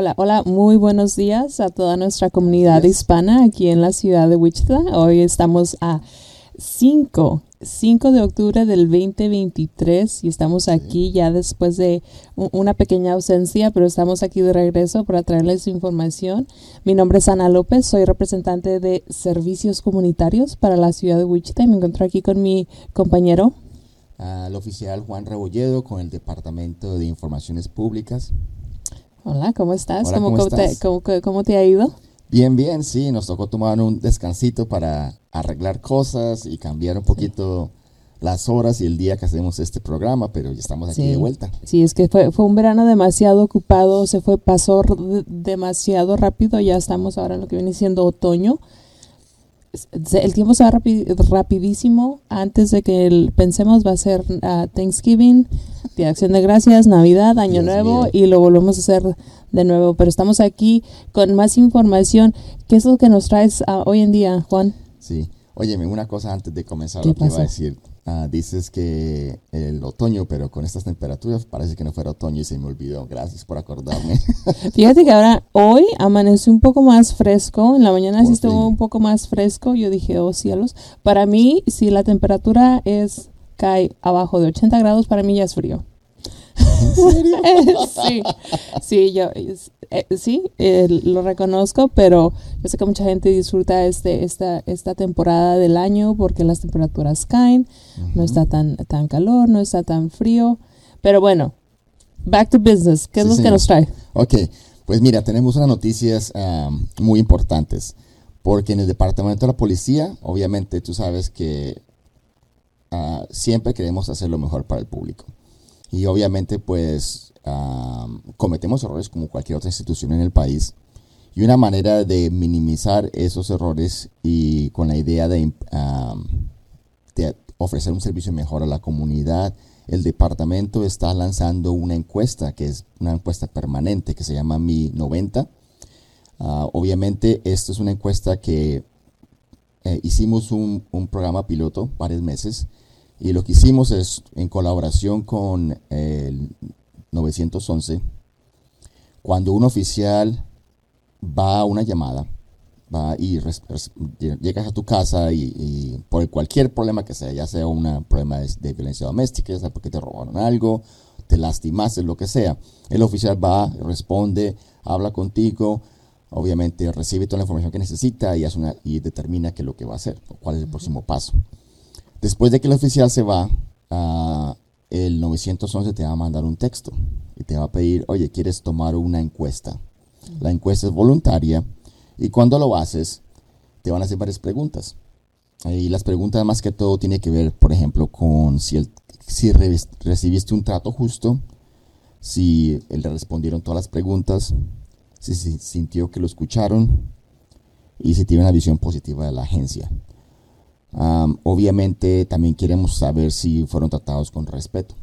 Hola, hola, muy buenos días a toda nuestra comunidad hispana aquí en la ciudad de Wichita. Hoy estamos a 5, 5 de octubre del 2023 y estamos aquí ya después de una pequeña ausencia, pero estamos aquí de regreso para traerles información. Mi nombre es Ana López, soy representante de servicios comunitarios para la ciudad de Wichita y me encuentro aquí con mi compañero. Al oficial Juan Rebolledo con el Departamento de Informaciones Públicas. Hola, ¿cómo estás? ¿Cómo, ¿Cómo, te, ha ido? Bien, bien, sí, nos tocó tomar un descansito para arreglar cosas y cambiar un poquito las horas y el día que hacemos este programa, pero ya estamos aquí de vuelta. Sí, es que fue, fue un verano demasiado ocupado, se fue, pasó demasiado rápido, ya estamos ahora en lo que viene siendo otoño el tiempo se va rapidísimo. Antes de que pensemos va a ser uh, Thanksgiving, de Acción de Gracias, Navidad, Año Nuevo y lo volvemos a hacer de nuevo. Pero estamos aquí con más información. ¿Qué es lo que nos traes uh, hoy en día, Juan? Sí. Óyeme, una cosa antes de comenzar lo que iba a decir. Ah, dices que el otoño, pero con estas temperaturas parece que no fuera otoño y se me olvidó. Gracias por acordarme. Fíjate que ahora hoy amaneció un poco más fresco. En la mañana sí estuvo un poco más fresco. Yo dije, oh cielos. Para mí, si la temperatura es cae abajo de 80 grados, para mí ya es frío. sí, sí, yo eh, sí, lo reconozco, pero yo sé que mucha gente disfruta este, esta, esta temporada del año porque las temperaturas caen, no está tan, tan calor, no está tan frío. Pero bueno, back to business, ¿qué es lo que nos trae? Ok, pues mira, tenemos unas noticias muy importantes, porque en el departamento de la policía, obviamente tú sabes que ah, siempre queremos hacer lo mejor para el público. Y obviamente pues cometemos errores como cualquier otra institución en el país. Y una manera de minimizar esos errores y con la idea de, de ofrecer un servicio mejor a la comunidad, el departamento está lanzando una encuesta, que es una encuesta permanente, que se llama Mi 90. Ah, obviamente, esto es una encuesta que eh, hicimos un, un, programa piloto varios meses y lo que hicimos es, en colaboración con el 911, cuando un oficial va a una llamada, va y llegas a tu casa y, por cualquier problema que sea, ya sea un problema de, violencia doméstica, ya sea porque te robaron algo, te lastimaste, lo que sea, el oficial va, responde, habla contigo, obviamente recibe toda la información que necesita y, hace una, y determina qué es lo que va a hacer, cuál es el próximo paso. Después de que el oficial se va, a el 911 te va a mandar un texto y te va a pedir, oye, ¿quieres tomar una encuesta? La encuesta es voluntaria y cuando lo haces, te van a hacer varias preguntas. Y las preguntas más que todo tiene que ver, por ejemplo, con si, recibiste un trato justo, si le respondieron todas las preguntas, si sintió que lo escucharon y si tiene una visión positiva de la agencia obviamente también queremos saber si fueron tratados con respeto.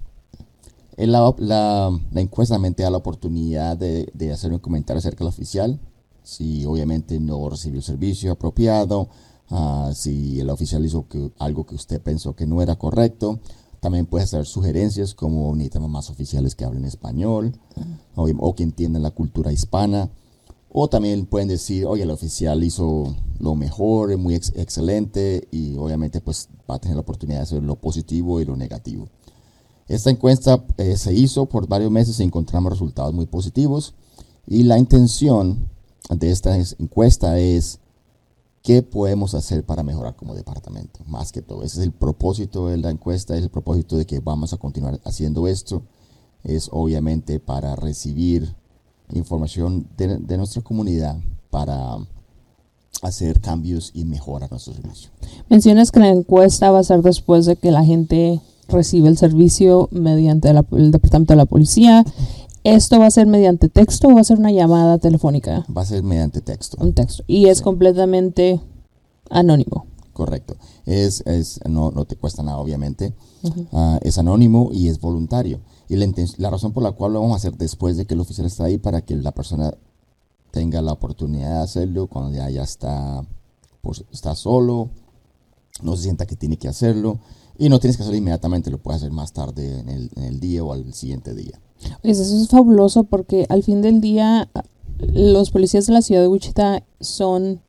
La, la, la encuesta también te da la oportunidad de, de, hacer un comentario acerca del oficial, si obviamente no recibió el servicio apropiado, uh, si el oficial hizo que, algo que usted pensó que no era correcto. También puede hacer sugerencias como necesitamos más oficiales que hablen español o, o que entiendan la cultura hispana. O también pueden decir, oye, el oficial hizo lo mejor, es muy excelente y obviamente pues va a tener la oportunidad de hacer lo positivo y lo negativo. Esta encuesta eh, se hizo por varios meses y encontramos resultados muy positivos y la intención de esta encuesta es qué podemos hacer para mejorar como departamento, más que todo. Ese es el propósito de la encuesta, es el propósito de que vamos a continuar haciendo esto, es obviamente para recibir información de, nuestra comunidad para hacer cambios y mejorar nuestro servicio. Mencionas que la encuesta va a ser después de que la gente recibe el servicio mediante el departamento de la policía. ¿Esto va a ser mediante texto o va a ser una llamada telefónica? Va a ser mediante texto. Un texto. Y es completamente anónimo. Correcto. Es, es, no, no te cuesta nada, obviamente. Ah, es anónimo y es voluntario. Y la, la, razón por la cual lo vamos a hacer después de que el oficial está ahí, para que la persona tenga la oportunidad de hacerlo cuando ya, ya está, pues, está solo, no se sienta que tiene que hacerlo. Y no tienes que hacerlo inmediatamente, lo puedes hacer más tarde en el, día o al siguiente día. Pues eso es fabuloso porque al fin del día los policías de la ciudad de Wichita son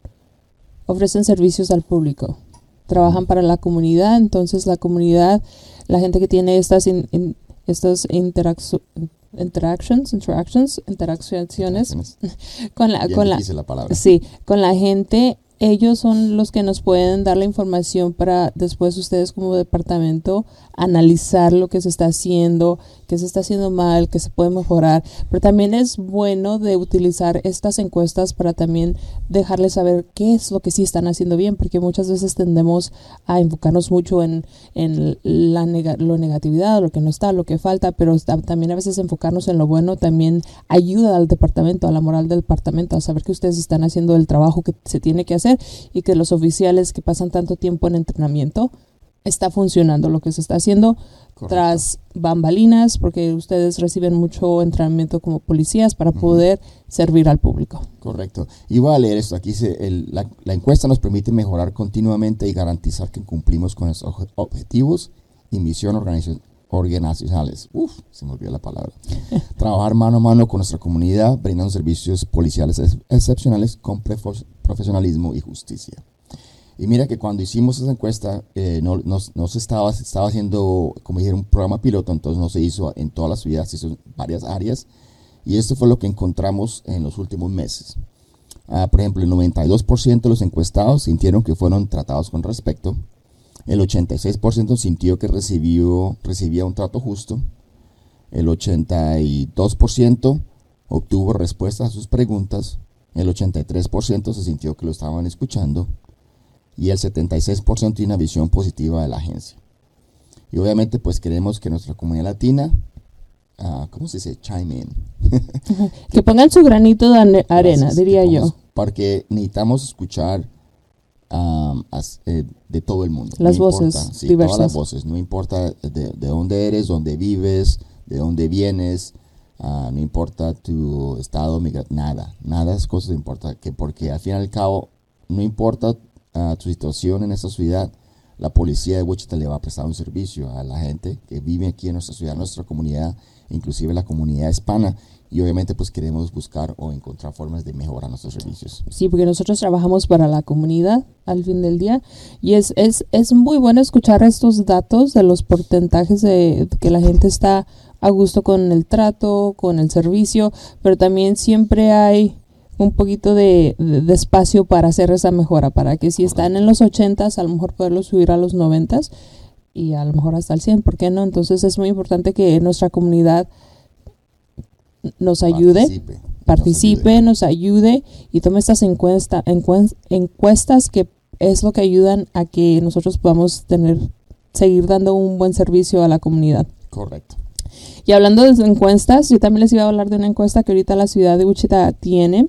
ofrecen servicios al público. Trabajan para la comunidad, entonces la comunidad, la gente que tiene estas estas interacciones interactions, interactions, interacciones con la, con la, sí, con la gente ellos son los que nos pueden dar la información para después ustedes como departamento analizar lo que se está haciendo, qué se está haciendo mal, qué se puede mejorar. Pero también es bueno de utilizar estas encuestas para también dejarles saber qué es lo que sí están haciendo bien, porque muchas veces tendemos a enfocarnos mucho en, en la lo negatividad, lo que no está, lo que falta, pero también a veces enfocarnos en lo bueno también ayuda al departamento, a la moral del departamento, a saber que ustedes están haciendo el trabajo que se tiene que hacer y que los oficiales que pasan tanto tiempo en entrenamiento está funcionando lo que se está haciendo tras bambalinas, porque ustedes reciben mucho entrenamiento como policías para poder servir al público. Correcto. Y voy a leer esto. Aquí dice, la, la, encuesta nos permite mejorar continuamente y garantizar que cumplimos con nuestros objetivos y misión organizacionales. Uf, se me olvidó la palabra. Trabajar mano a mano con nuestra comunidad, brindando servicios policiales excepcionales con profesionalismo y justicia. Y mira que cuando hicimos esa encuesta, eh, no, no, se estaba, estaba haciendo, como dijeron, un programa piloto, entonces no se hizo en todas las ciudades, se hizo en varias áreas. Y esto fue lo que encontramos en los últimos meses. Ah, por ejemplo, el 92% de los encuestados sintieron que fueron tratados con respeto. El 86% sintió que recibió, recibía un trato justo. El 82% obtuvo respuestas a sus preguntas el 83% se sintió que lo estaban escuchando y el 76% tiene una visión positiva de la agencia. Y obviamente pues queremos que nuestra comunidad latina, uh, ¿cómo se dice? Chime in. que pongan su granito de arena, diría yo. Porque necesitamos escuchar eh, de todo el mundo. Las voces diversas. Todas las voces, no importa de, de dónde eres, dónde vives, de dónde vienes, Ah, no importa tu estado nada, nada es cosa importa, que porque al fin y al cabo, no importa uh, tu situación en esta ciudad, la policía de Wichita le va a prestar un servicio a la gente que vive aquí en nuestra ciudad, en nuestra comunidad, inclusive la comunidad hispana, y obviamente pues queremos buscar o encontrar formas de mejorar nuestros servicios. Sí, porque nosotros trabajamos para la comunidad al fin del día y es, es, es muy bueno escuchar estos datos de los porcentajes de que la gente está a gusto con el trato, con el servicio, pero también siempre hay un poquito de, espacio para hacer esa mejora, para que si están en los 80, a lo mejor poderlo subir a los 90 y a lo mejor hasta el 100, ¿por qué no? Entonces es muy importante que nuestra comunidad nos ayude, participe, nos ayude, y tome estas encuesta, encuestas que es lo que ayudan a que nosotros podamos tener, seguir dando un buen servicio a la comunidad. Correcto. Y hablando de encuestas, yo también les iba a hablar de una encuesta que ahorita la ciudad de Wichita tiene.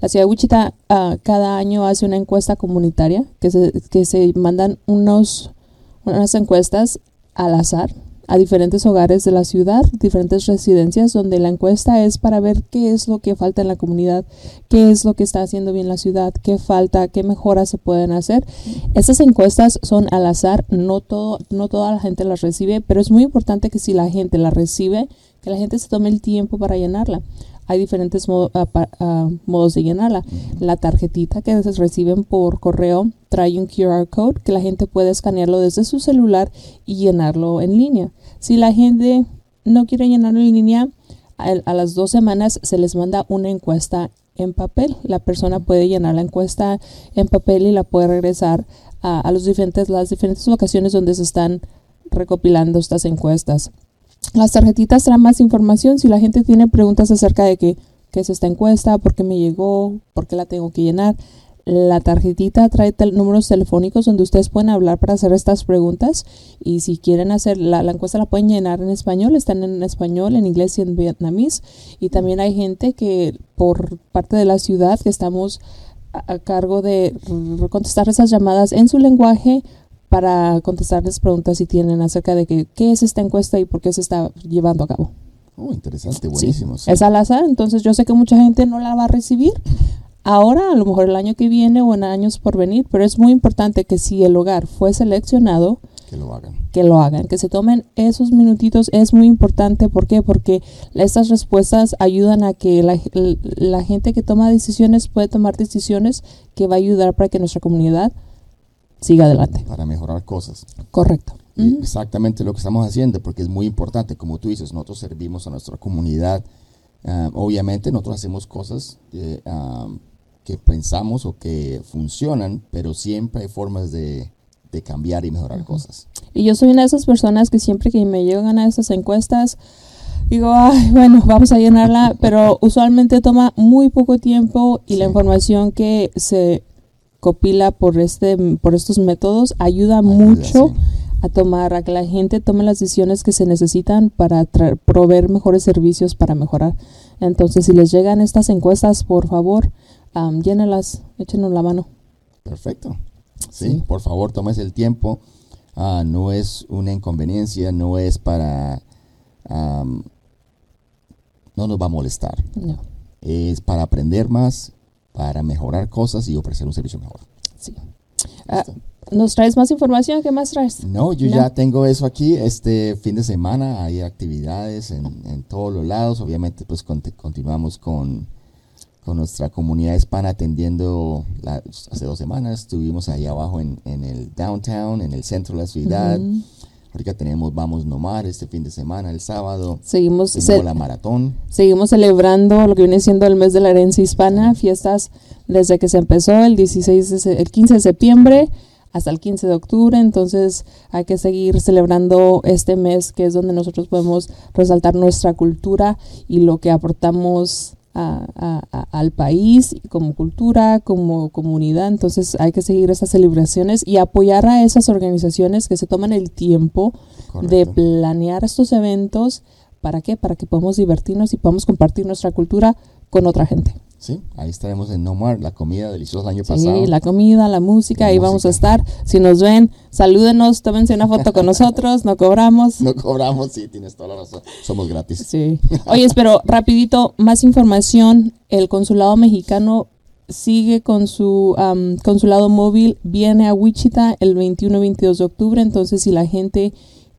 La ciudad de Wichita uh, cada año hace una encuesta comunitaria que se, que se mandan unos, unas encuestas al azar a diferentes hogares de la ciudad, diferentes residencias, donde la encuesta es para ver qué es lo que falta en la comunidad, qué es lo que está haciendo bien la ciudad, qué falta, qué mejoras se pueden hacer. Estas encuestas son al azar, no, todo, no toda la gente las recibe, pero es muy importante que si la gente la recibe, que la gente se tome el tiempo para llenarla hay diferentes modos de llenarla. La tarjetita que se reciben por correo trae un QR code que la gente puede escanearlo desde su celular y llenarlo en línea. Si la gente no quiere llenarlo en línea, a, las dos semanas se les manda una encuesta en papel. La persona puede llenar la encuesta en papel y la puede regresar a, los diferentes, las diferentes locaciones donde se están recopilando estas encuestas. Las tarjetitas traen más información si la gente tiene preguntas acerca de qué, qué es esta encuesta, por qué me llegó, por qué la tengo que llenar. La tarjetita trae números telefónicos donde ustedes pueden hablar para hacer estas preguntas y si quieren hacer la, encuesta la pueden llenar en español, están en español, en inglés y en vietnamés y también hay gente que por parte de la ciudad que estamos a cargo de contestar esas llamadas en su lenguaje para contestarles preguntas si tienen acerca de que, qué es esta encuesta y por qué se está llevando a cabo. Oh, interesante, buenísimo. Es al azar, entonces yo sé que mucha gente no la va a recibir ahora, a lo mejor el año que viene o en años por venir, pero es muy importante que si el hogar fue seleccionado, Que lo hagan. que lo hagan, que se tomen esos minutitos es muy importante. ¿Por qué? Porque estas respuestas ayudan a que la, la gente que toma decisiones puede tomar decisiones que va a ayudar para que nuestra comunidad siga adelante. Para mejorar cosas. Correcto. Y Ujú. Exactamente lo que estamos haciendo, porque es muy importante, como tú dices, nosotros servimos a nuestra comunidad. Ah, obviamente nosotros hacemos cosas eh, ah, que pensamos o que funcionan, pero siempre hay formas de, de cambiar y mejorar cosas. Y yo soy una de esas personas que siempre que me llegan a esas encuestas, digo, ay, bueno, vamos a llenarla, pero usualmente toma muy poco tiempo y la Sí. información que se copila por este por estos métodos ayuda, Ayuda, mucho sí. a tomar a que la gente tome las decisiones que se necesitan para tra- proveer mejores servicios para mejorar. Entonces, si les llegan estas encuestas, por favor, am, llénelas, échenos la mano. Perfecto. Sí, Sí. por favor, tómese el tiempo. Ah, no es una inconveniencia, no es para... no nos va a molestar. No, Es para aprender más, para mejorar cosas y ofrecer un servicio mejor. sí. Ah, ¿Nos traes más información? ¿Qué más traes? No, yo No. ya tengo eso aquí. Este fin de semana hay actividades en, en todos los lados. Obviamente, pues conti- continuamos con, con nuestra comunidad hispana atendiendo. la- hace dos semanas estuvimos ahí abajo en, en el downtown, en el centro de la ciudad. Ujú. Ahorita tenemos Vamos Nomar este fin de semana, el sábado. Seguimos, la maratón. seguimos celebrando lo que viene siendo el mes de la herencia hispana, fiestas desde que se empezó el 16 de el 15 de septiembre hasta el 15 de octubre, entonces hay que seguir celebrando este mes que es donde nosotros podemos resaltar nuestra cultura y lo que aportamos a- a- al país como cultura, como comunidad, entonces hay que seguir esas celebraciones y apoyar a esas organizaciones que se toman el tiempo de planear estos eventos. ¿Para qué? Para que podamos divertirnos y podamos compartir nuestra cultura con otra gente. Sí, ahí estaremos en Nomar, la comida deliciosa del año Sí, pasado. la comida, la música, La ahí vamos a estar. Si nos ven, salúdenos, tómense una foto con nosotros, no cobramos. No cobramos, sí, tienes toda la razón. Somos gratis. Sí. Oye, pero rapidito, más información. El consulado mexicano sigue con su consulado móvil, viene a Wichita el 21 y 22 de octubre, entonces si la gente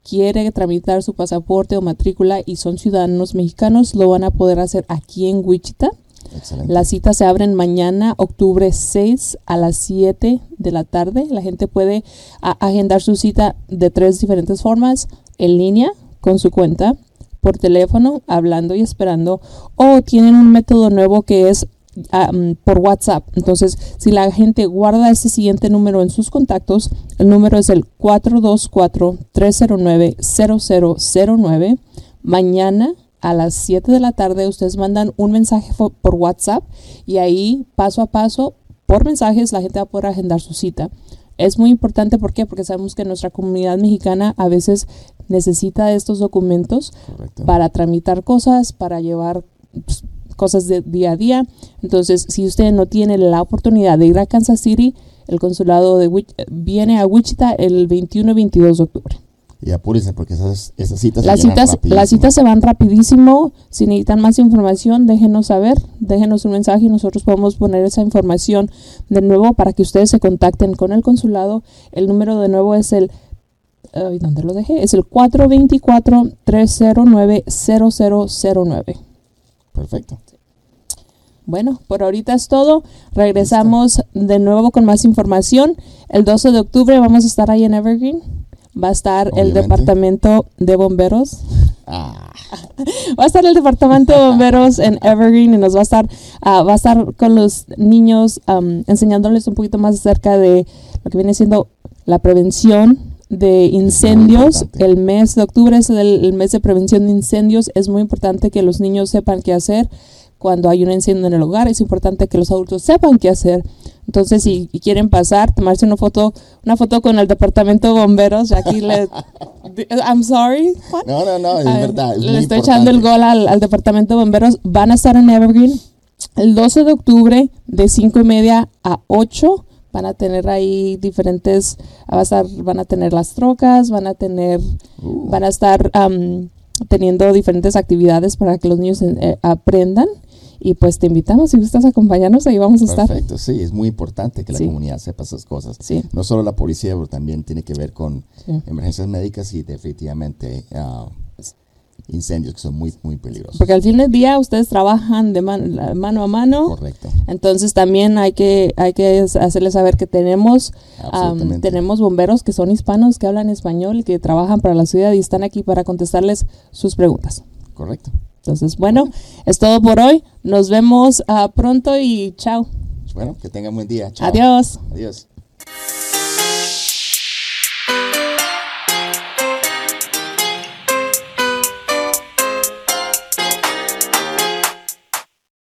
quiere tramitar su pasaporte o matrícula y son ciudadanos mexicanos, lo van a poder hacer aquí en Wichita. Excelente. Las citas se abren mañana, octubre 6 a las 7 de la tarde. La gente puede agendar su cita de tres diferentes formas, en línea, con su cuenta, por teléfono, hablando y esperando, o tienen un método nuevo que es ah, mm, por WhatsApp. Entonces, si la gente guarda este siguiente número en sus contactos, el número es el 424-309-0009. Mañana a las 7 de la tarde ustedes mandan un mensaje por WhatsApp y ahí paso a paso por mensajes la gente va a poder agendar su cita. Es muy importante ¿por qué? porque sabemos que nuestra comunidad mexicana a veces necesita estos documentos Correcto. para tramitar cosas, para llevar pues, cosas de día a día. Entonces, si usted no tiene la oportunidad de ir a Kansas City, el consulado de Wich- viene a Wichita el 21 y 22 de octubre. Y apúrense porque esas, esas citas se Las llenan citas, rapidísimo. las citas se van rapidísimo. Si necesitan más información, déjenos saber, déjenos un mensaje y nosotros podemos poner esa información de nuevo para que ustedes se contacten con el consulado. El número de nuevo es el, ay, ¿dónde lo dejé? Es el 424-309-0009. Perfecto. Bueno, por ahorita es todo. Regresamos de nuevo con más información. El 12 de octubre vamos a estar ahí en Evergreen. Va a estar el departamento de bomberos. Ah, Va a estar el departamento de bomberos en Evergreen y nos va a estar, ah, va a estar con los niños enseñándoles un poquito más acerca de lo que viene siendo la prevención de incendios. El mes de octubre es el, el mes de prevención de incendios. Es muy importante que los niños sepan qué hacer cuando hay un incendio en el hogar. Es importante que los adultos sepan qué hacer. Entonces, si quieren pasar, tomarse una foto, una foto con el departamento de bomberos, aquí le, I'm sorry, what? no, no, no, es Ah, verdad. Es le estoy echando el gol al, al departamento de bomberos. Van a estar en Evergreen el 12 de octubre de 5 y media a 8. Van a tener ahí diferentes, va a estar, van a tener las trocas, van a tener, Uh, van a estar am, teniendo diferentes actividades para que los niños eh, aprendan. Y pues te invitamos, si gustas acompañarnos, ahí vamos a estar. Perfecto, sí, es muy importante que la Sí. comunidad sepa esas cosas. Sí. No solo la policía, pero también tiene que ver con Sí. emergencias médicas y definitivamente ah, incendios que son muy, muy peligrosos. Porque al fin del día ustedes trabajan de man- mano a mano. Correcto. Entonces también hay que, hay que hacerles saber que tenemos, tenemos bomberos que son hispanos, que hablan español y que trabajan para la ciudad y están aquí para contestarles sus preguntas. Correcto. Entonces, bueno, es todo por hoy. Nos vemos ah, pronto y chao. Bueno, que tengan buen día. Adiós. Adiós.